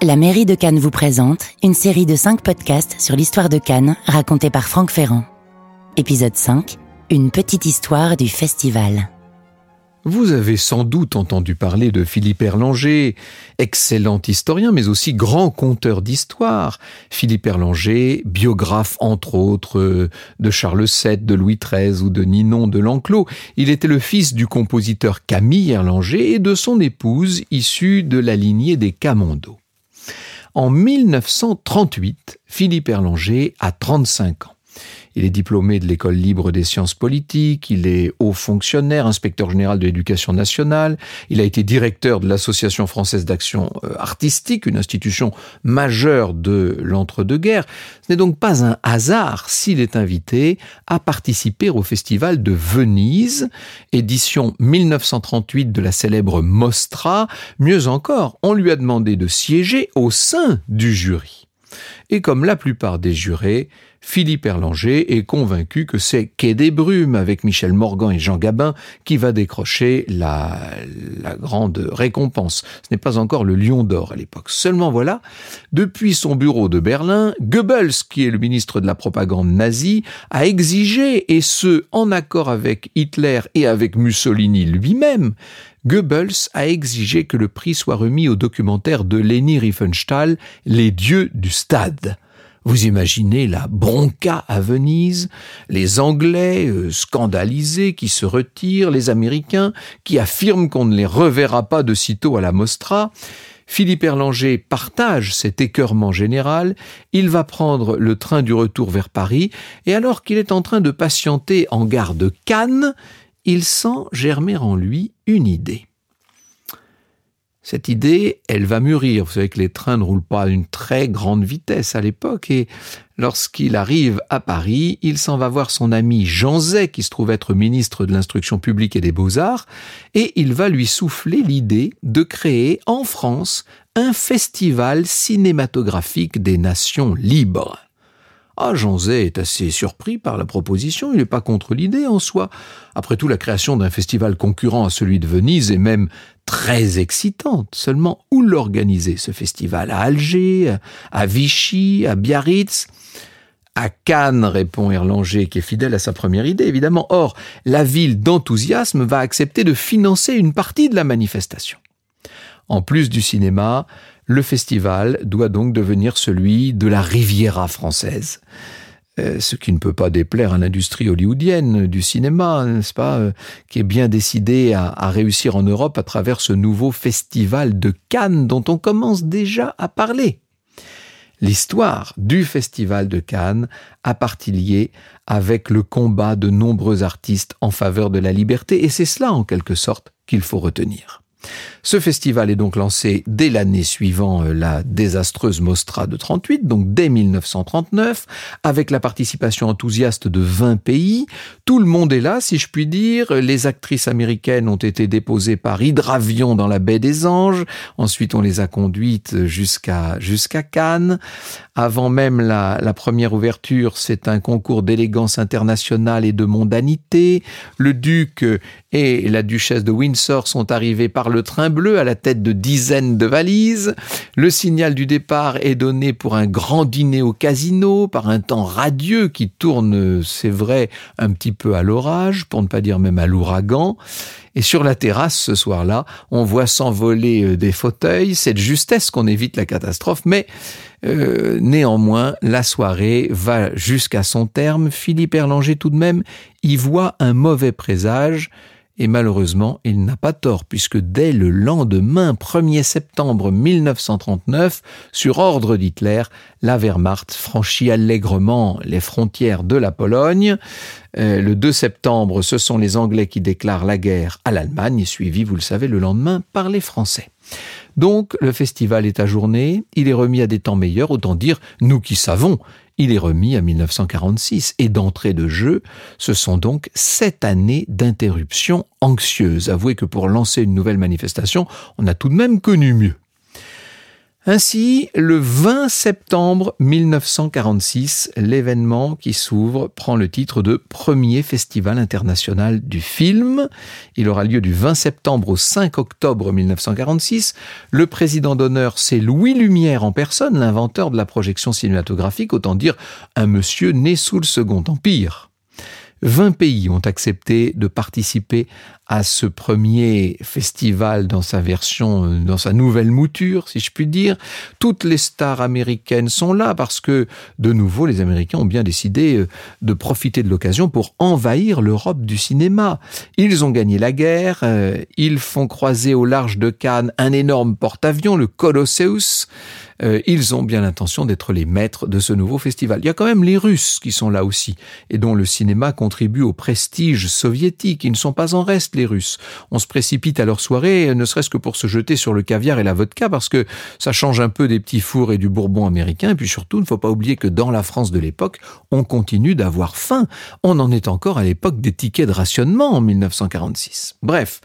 La mairie de Cannes vous présente une série de 5 podcasts sur l'histoire de Cannes racontée par Franck Ferrand. Épisode 5. Une petite histoire du festival. Vous avez sans doute entendu parler de Philippe Erlanger, excellent historien mais aussi grand conteur d'histoire. Philippe Erlanger, biographe entre autres de Charles VII, de Louis XIII ou de Ninon de L'Enclos. Il était le fils du compositeur Camille Erlanger et de son épouse issue de la lignée des Camondo. En 1938, Philippe Erlanger a 35 ans. Il est diplômé de l'école libre des sciences politiques, il est haut fonctionnaire, inspecteur général de l'éducation nationale, il a été directeur de l'Association française d'action euh, artistique, une institution majeure de l'entre-deux-guerres. Ce n'est donc pas un hasard s'il est invité à participer au festival de Venise, édition 1938 de la célèbre Mostra. Mieux encore, on lui a demandé de siéger au sein du jury. Et comme la plupart des jurés, Philippe Erlanger est convaincu que c'est Quai des Brumes avec Michel Morgan et Jean Gabin qui va décrocher la, la grande récompense. Ce n'est pas encore le Lion d'Or à l'époque. Seulement voilà, depuis son bureau de Berlin, Goebbels, qui est le ministre de la propagande nazie, a exigé, et ce en accord avec Hitler et avec Mussolini lui-même, Goebbels a exigé que le prix soit remis au documentaire de Leni Riefenstahl, Les dieux du stade. Vous imaginez la bronca à Venise, les Anglais euh, scandalisés qui se retirent, les Américains qui affirment qu'on ne les reverra pas de sitôt à la Mostra. Philippe Erlanger partage cet écœurement général, il va prendre le train du retour vers Paris, et alors qu'il est en train de patienter en gare de Cannes, il sent germer en lui une idée. Cette idée, elle va mûrir. Vous savez que les trains ne roulent pas à une très grande vitesse à l'époque et lorsqu'il arrive à Paris, il s'en va voir son ami Jean Zay, qui se trouve être ministre de l'instruction publique et des beaux-arts, et il va lui souffler l'idée de créer en France un festival cinématographique des nations libres. Ah, Jean Zay est assez surpris par la proposition, il n'est pas contre l'idée en soi. Après tout, la création d'un festival concurrent à celui de Venise est même très excitante. Seulement, où l'organiser ce festival? À Alger, à Vichy, à Biarritz? À Cannes, répond Erlanger, qui est fidèle à sa première idée, évidemment. Or, la ville d'enthousiasme va accepter de financer une partie de la manifestation. En plus du cinéma, le festival doit donc devenir celui de la Riviera française. Euh, ce qui ne peut pas déplaire à l'industrie hollywoodienne du cinéma, n'est-ce pas, euh, qui est bien décidée à, à, réussir en Europe à travers ce nouveau festival de Cannes dont on commence déjà à parler. L'histoire du festival de Cannes a partie liée avec le combat de nombreux artistes en faveur de la liberté, et c'est cela en quelque sorte qu'il faut retenir. Ce festival est donc lancé dès l'année suivant euh, la désastreuse Mostra de 38, donc dès 1939, avec la participation enthousiaste de 20 pays. Tout le monde est là, si je puis dire. Les actrices américaines ont été déposées par hydravion dans la baie des Anges. Ensuite, on les a conduites jusqu'à Cannes. Avant même la, la première ouverture, c'est un concours d'élégance internationale et de mondanité. Le duc et la duchesse de Windsor sont arrivés par le train bleu à la tête de dizaines de valises. Le signal du départ est donné pour un grand dîner au casino par un temps radieux qui tourne, c'est vrai, un petit peu à l'orage, pour ne pas dire même à l'ouragan. Et sur la terrasse, ce soir-là, on voit s'envoler euh, des fauteuils. C'est de justesse qu'on évite la catastrophe, mais euh, néanmoins, la soirée va jusqu'à son terme. Philippe Erlanger, tout de même, y voit un mauvais présage. Et malheureusement, il n'a pas tort, puisque dès le lendemain, 1er septembre 1939, sur ordre d'Hitler, la Wehrmacht franchit allègrement les frontières de la Pologne. Euh, le 2 septembre, ce sont les Anglais qui déclarent la guerre à l'Allemagne, suivi, vous le savez, le lendemain par les Français. Donc, le festival est ajourné, il est remis à des temps meilleurs, autant dire, nous qui savons, il est remis à 1946 et d'entrée de jeu, ce sont donc sept années d'interruption anxieuse. Avouez que pour lancer une nouvelle manifestation, on a tout de même connu mieux. Ainsi, le 20 septembre 1946, l'événement qui s'ouvre prend le titre de Premier Festival international du film. Il aura lieu du 20 septembre au 5 octobre 1946. Le président d'honneur, c'est Louis Lumière en personne, l'inventeur de la projection cinématographique, autant dire un monsieur né sous le Second Empire. 20 pays ont accepté de participer à ce premier festival dans sa version, dans sa nouvelle mouture, si je puis dire. Toutes les stars américaines sont là parce que, de nouveau, les Américains ont bien décidé euh, de profiter de l'occasion pour envahir l'Europe du cinéma. Ils ont gagné la guerre, euh, ils font croiser au large de Cannes un énorme porte-avions, le Colosseus, euh, ils ont bien l'intention d'être les maîtres de ce nouveau festival. Il y a quand même les Russes qui sont là aussi, et dont le cinéma contribue au prestige soviétique. Ils ne sont pas en reste, les Russes. On se précipite à leur soirée, ne serait-ce que pour se jeter sur le caviar et la vodka, parce que ça change un peu des petits fours et du bourbon américain. Et puis surtout, il ne faut pas oublier que dans la France de l'époque, on continue d'avoir faim. On en est encore à l'époque des tickets de rationnement en 1946. Bref,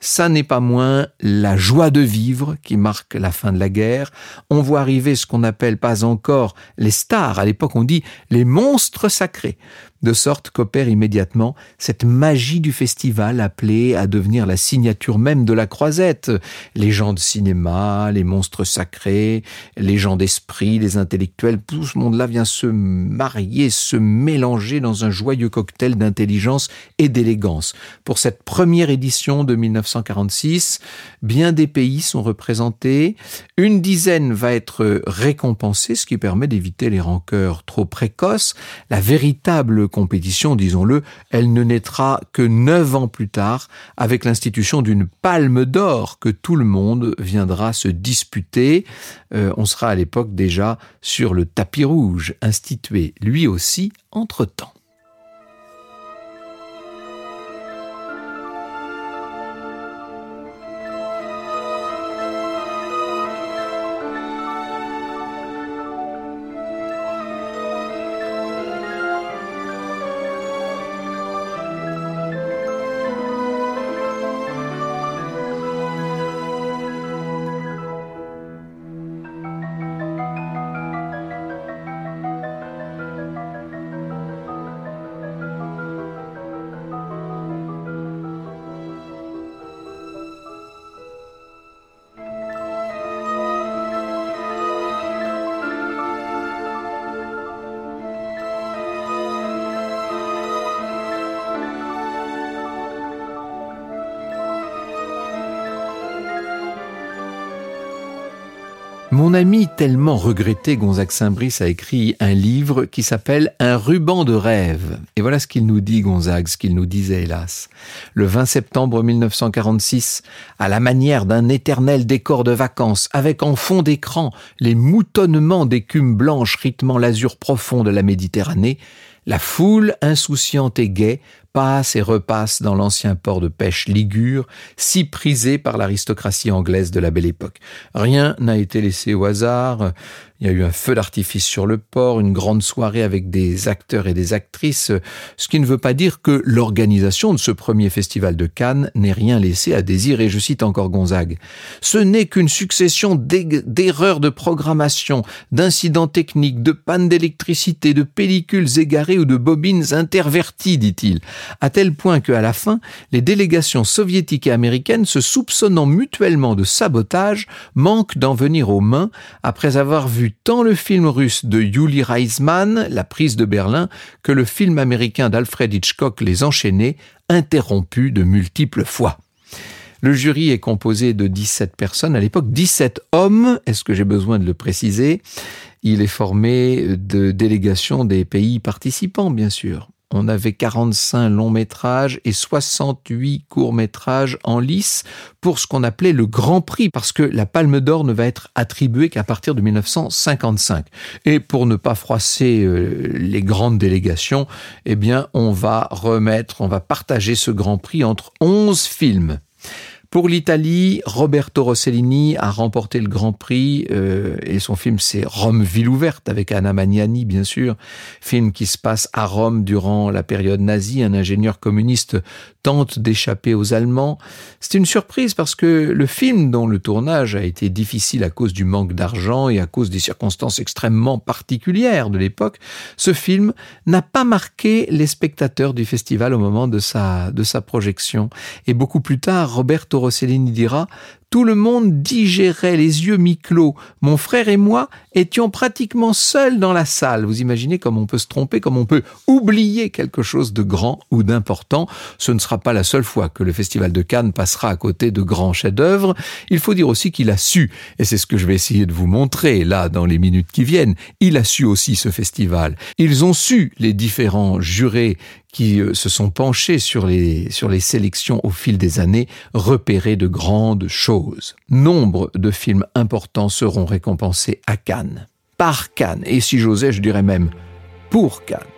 ça n'est pas moins la joie de vivre qui marque la fin de la guerre. On voit arriver ce qu'on appelle pas encore les stars. À l'époque, on dit les monstres sacrés de sorte qu'opère immédiatement cette magie du festival appelée à devenir la signature même de la croisette. Les gens de cinéma, les monstres sacrés, les gens d'esprit, les intellectuels, tout ce monde-là vient se marier, se mélanger dans un joyeux cocktail d'intelligence et d'élégance. Pour cette première édition de 1946, bien des pays sont représentés, une dizaine va être récompensée, ce qui permet d'éviter les rancœurs trop précoces. La véritable compétition, disons-le, elle ne naîtra que neuf ans plus tard avec l'institution d'une palme d'or que tout le monde viendra se disputer. Euh, on sera à l'époque déjà sur le tapis rouge, institué lui aussi entre-temps. Mon ami tellement regretté Gonzague Saint-Brice a écrit un livre qui s'appelle Un ruban de rêve. Et voilà ce qu'il nous dit Gonzague, ce qu'il nous disait hélas. Le 20 septembre 1946, à la manière d'un éternel décor de vacances, avec en fond d'écran les moutonnements d'écume blanche rythmant l'azur profond de la Méditerranée, la foule insouciante et gaie passe et repasse dans l'ancien port de pêche ligure, si prisé par l'aristocratie anglaise de la belle époque. Rien n'a été laissé au hasard, il y a eu un feu d'artifice sur le port, une grande soirée avec des acteurs et des actrices, ce qui ne veut pas dire que l'organisation de ce premier festival de Cannes n'ait rien laissé à désirer. Je cite encore Gonzague. Ce n'est qu'une succession d'erreurs de programmation, d'incidents techniques, de pannes d'électricité, de pellicules égarées ou de bobines interverties, dit-il, à tel point qu'à la fin, les délégations soviétiques et américaines, se soupçonnant mutuellement de sabotage, manquent d'en venir aux mains après avoir tant le film russe de Yuli Reisman, La prise de Berlin, que le film américain d'Alfred Hitchcock, Les Enchaînés, interrompu de multiples fois. Le jury est composé de 17 personnes, à l'époque 17 hommes, est-ce que j'ai besoin de le préciser? Il est formé de délégations des pays participants, bien sûr on avait 45 longs métrages et 68 courts métrages en lice pour ce qu'on appelait le Grand Prix, parce que la Palme d'Or ne va être attribuée qu'à partir de 1955. Et pour ne pas froisser euh, les grandes délégations, eh bien, on va remettre, on va partager ce Grand Prix entre 11 films. Pour l'Italie, Roberto Rossellini a remporté le Grand Prix euh, et son film c'est Rome ville ouverte avec Anna Magnani bien sûr, film qui se passe à Rome durant la période nazie. Un ingénieur communiste tente d'échapper aux Allemands. C'est une surprise parce que le film dont le tournage a été difficile à cause du manque d'argent et à cause des circonstances extrêmement particulières de l'époque, ce film n'a pas marqué les spectateurs du festival au moment de sa, de sa projection. Et beaucoup plus tard, Roberto Rossellini dira tout le monde digérait les yeux mi-clos. Mon frère et moi étions pratiquement seuls dans la salle. Vous imaginez comme on peut se tromper, comme on peut oublier quelque chose de grand ou d'important. Ce ne sera pas la seule fois que le Festival de Cannes passera à côté de grands chefs-d'œuvre. Il faut dire aussi qu'il a su, et c'est ce que je vais essayer de vous montrer là dans les minutes qui viennent, il a su aussi ce festival. Ils ont su, les différents jurés qui euh, se sont penchés sur les, sur les sélections au fil des années, repérer de grandes choses. Nombre de films importants seront récompensés à Cannes, par Cannes, et si j'osais, je dirais même pour Cannes.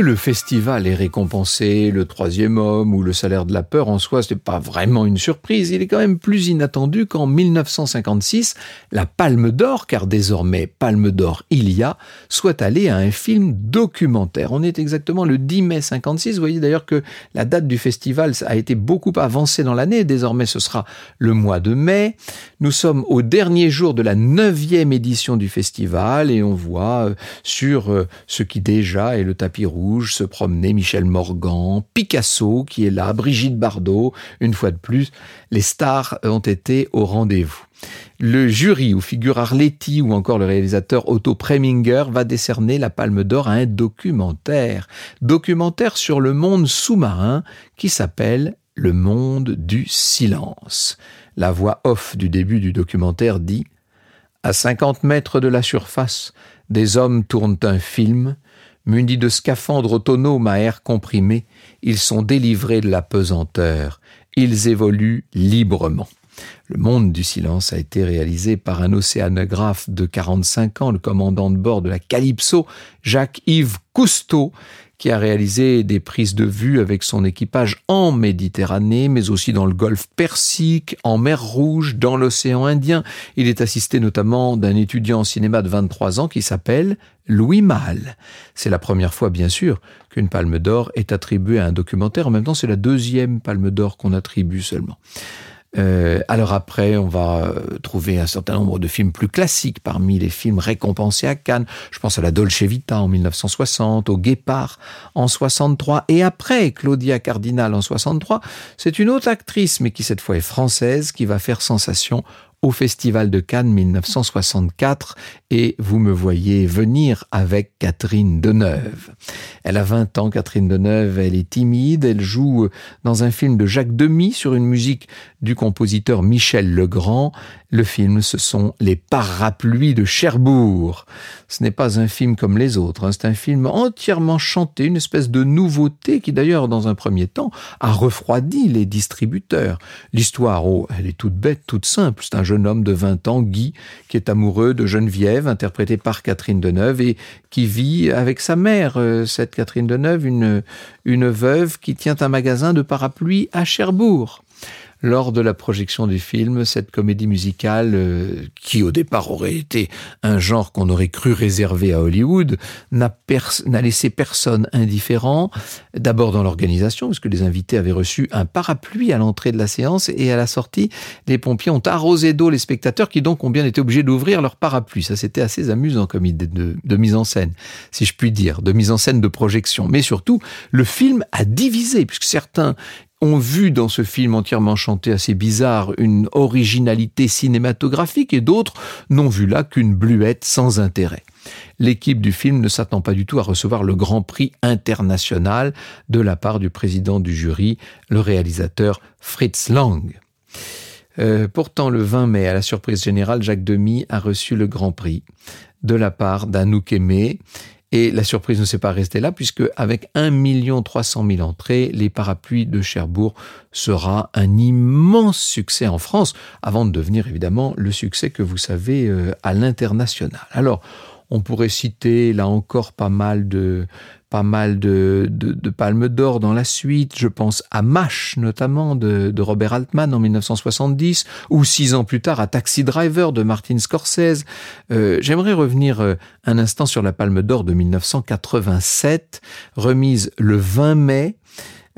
Le festival est récompensé, le troisième homme ou le salaire de la peur en soi, ce n'est pas vraiment une surprise. Il est quand même plus inattendu qu'en 1956, la Palme d'Or, car désormais Palme d'Or il y a, soit allée à un film documentaire. On est exactement le 10 mai 56. Vous voyez d'ailleurs que la date du festival a été beaucoup avancée dans l'année. Désormais, ce sera le mois de mai. Nous sommes au dernier jour de la neuvième édition du festival et on voit euh, sur euh, ce qui déjà est le tapis rouge se promener Michel Morgan, Picasso qui est là, Brigitte Bardot, une fois de plus, les stars ont été au rendez-vous. Le jury où figure Arletty ou encore le réalisateur Otto Preminger va décerner la Palme d'Or à un documentaire, documentaire sur le monde sous-marin qui s'appelle Le monde du silence. La voix off du début du documentaire dit À 50 mètres de la surface, des hommes tournent un film, Munis de scaphandres autonomes à air comprimé, ils sont délivrés de la pesanteur. Ils évoluent librement. Le monde du silence a été réalisé par un océanographe de 45 ans, le commandant de bord de la Calypso, Jacques-Yves Cousteau, qui a réalisé des prises de vue avec son équipage en Méditerranée, mais aussi dans le golfe Persique, en mer Rouge, dans l'océan Indien. Il est assisté notamment d'un étudiant en cinéma de 23 ans qui s'appelle Louis Malle. C'est la première fois, bien sûr, qu'une palme d'or est attribuée à un documentaire. En même temps, c'est la deuxième palme d'or qu'on attribue seulement. Euh, alors après, on va euh, trouver un certain nombre de films plus classiques parmi les films récompensés à Cannes. Je pense à la Dolce Vita en 1960, au Guépard en 63, et après Claudia Cardinal en 63, c'est une autre actrice, mais qui cette fois est française, qui va faire sensation au Festival de Cannes 1964 et vous me voyez venir avec Catherine Deneuve. Elle a 20 ans, Catherine Deneuve, elle est timide, elle joue dans un film de Jacques Demy sur une musique du compositeur Michel Legrand. Le film, ce sont Les Parapluies de Cherbourg. Ce n'est pas un film comme les autres, hein. c'est un film entièrement chanté, une espèce de nouveauté qui d'ailleurs, dans un premier temps, a refroidi les distributeurs. L'histoire, oh, elle est toute bête, toute simple. C'est un jeune homme de 20 ans, Guy, qui est amoureux de Geneviève, interprétée par Catherine Deneuve, et qui vit avec sa mère, euh, cette Catherine Deneuve, une, une veuve qui tient un magasin de parapluies à Cherbourg. Lors de la projection du film, cette comédie musicale, euh, qui au départ aurait été un genre qu'on aurait cru réservé à Hollywood, n'a laissé personne indifférent. D'abord dans l'organisation, puisque les invités avaient reçu un parapluie à l'entrée de la séance et à la sortie, les pompiers ont arrosé d'eau les spectateurs qui donc ont bien été obligés d'ouvrir leur parapluie. Ça, c'était assez amusant comme idée de, de mise en scène, si je puis dire, de mise en scène de projection. Mais surtout, le film a divisé, puisque certains ont vu dans ce film entièrement chanté assez bizarre une originalité cinématographique et d'autres n'ont vu là qu'une bluette sans intérêt. L'équipe du film ne s'attend pas du tout à recevoir le grand prix international de la part du président du jury, le réalisateur Fritz Lang. Euh, pourtant, le 20 mai, à la surprise générale, Jacques Demy a reçu le grand prix de la part d'Anouk Aimé et la surprise ne s'est pas restée là, puisque avec 1 300 000 entrées, les parapluies de Cherbourg sera un immense succès en France, avant de devenir évidemment le succès que vous savez euh, à l'international. Alors, on pourrait citer là encore pas mal de pas mal de, de, palmes d'or dans la suite. Je pense à MASH notamment de, de, Robert Altman en 1970 ou six ans plus tard à Taxi Driver de Martin Scorsese. Euh, J'aimerais revenir euh, un instant sur la palme d'or de 1987 remise le 20 mai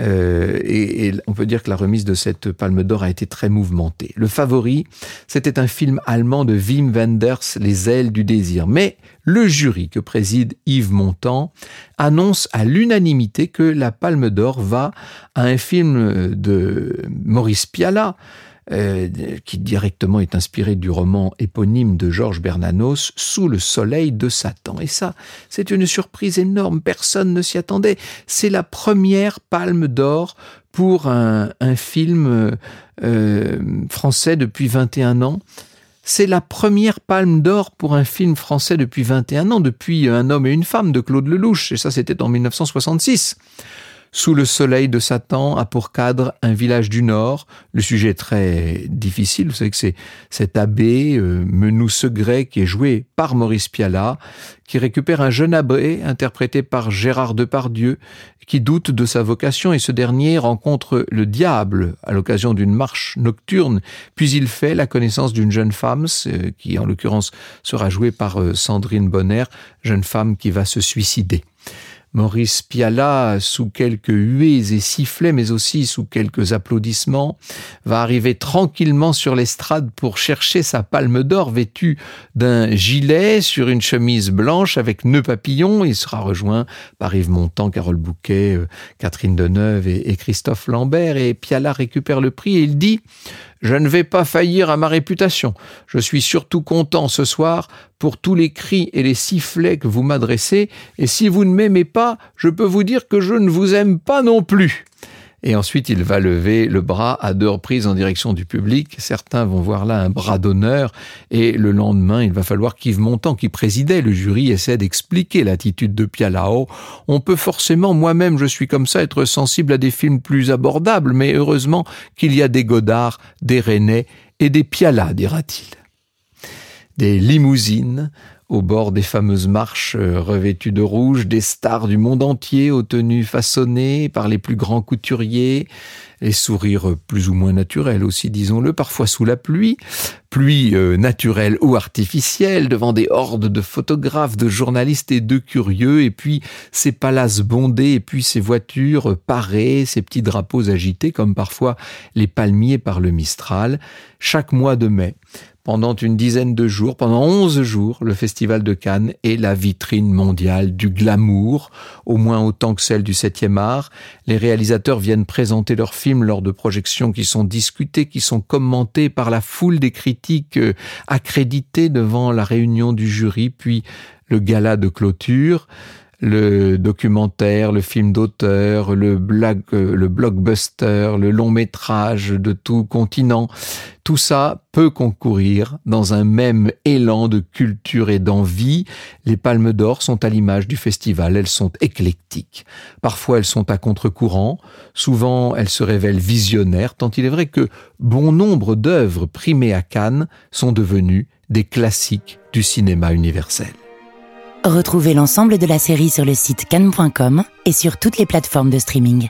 euh, et, et, on peut dire que la remise de cette Palme d'Or a été très mouvementée. Le favori, c'était un film allemand de Wim Wenders, Les ailes du désir. Mais le jury que préside Yves Montand annonce à l'unanimité que la Palme d'Or va à un film de Maurice Pialat, euh, qui directement est inspiré du roman éponyme de Georges Bernanos, Sous le soleil de Satan. Et ça, c'est une surprise énorme, personne ne s'y attendait. C'est la première palme d'or pour un, film euh, français depuis 21 ans. C'est la première palme d'or pour un film français depuis 21 ans, depuis Un homme et une femme de Claude Lelouch, et ça c'était en 1966. Sous le soleil de Satan a pour cadre un village du Nord. Le sujet très difficile. Vous savez que c'est cet abbé, euh, Menou Segret, qui est joué par Maurice Pialat, qui récupère un jeune abbé interprété par Gérard Depardieu, qui doute de sa vocation et ce dernier rencontre le diable à l'occasion d'une marche nocturne. Puis il fait la connaissance d'une jeune femme, qui en l'occurrence sera jouée par euh, Sandrine Bonner, jeune femme qui va se suicider. Maurice Piala, sous quelques huées et sifflets, mais aussi sous quelques applaudissements, va arriver tranquillement sur l'estrade pour chercher sa palme d'or vêtue d'un gilet sur une chemise blanche avec nœud papillon. Il sera rejoint par Yves Montand, Carole Bouquet, euh, Catherine Deneuve et Christophe Lambert. Et Piala récupère le prix et il dit je ne vais pas faillir à ma réputation. Je suis surtout content ce soir pour tous les cris et les sifflets que vous m'adressez, et si vous ne m'aimez pas, je peux vous dire que je ne vous aime pas non plus. Et ensuite, il va lever le bras à deux reprises en direction du public. Certains vont voir là un bras d'honneur. Et le lendemain, il va falloir qu'Yves Montand, qui présidait le jury, essaie d'expliquer l'attitude de Pialao. On peut forcément, moi-même, je suis comme ça, être sensible à des films plus abordables, mais heureusement qu'il y a des Godard, des René et des Piala, dira-t-il. Des limousines, au bord des fameuses marches euh, revêtues de rouge, des stars du monde entier aux tenues façonnées par les plus grands couturiers, les sourires plus ou moins naturels aussi, disons-le, parfois sous la pluie, pluie euh, naturelle ou artificielle, devant des hordes de photographes, de journalistes et de curieux, et puis ces palaces bondés, et puis ces voitures parées, ces petits drapeaux agités, comme parfois les palmiers par le Mistral, chaque mois de mai pendant une dizaine de jours, pendant onze jours, le Festival de Cannes est la vitrine mondiale du glamour, au moins autant que celle du septième art. Les réalisateurs viennent présenter leurs films lors de projections qui sont discutées, qui sont commentées par la foule des critiques euh, accréditées devant la réunion du jury, puis le gala de clôture le documentaire, le film d'auteur, le, blague, le blockbuster, le long métrage de tout continent, tout ça peut concourir dans un même élan de culture et d'envie. Les palmes d'or sont à l'image du festival, elles sont éclectiques. Parfois elles sont à contre-courant, souvent elles se révèlent visionnaires, tant il est vrai que bon nombre d'œuvres primées à Cannes sont devenues des classiques du cinéma universel. Retrouvez l'ensemble de la série sur le site cannes.com et sur toutes les plateformes de streaming.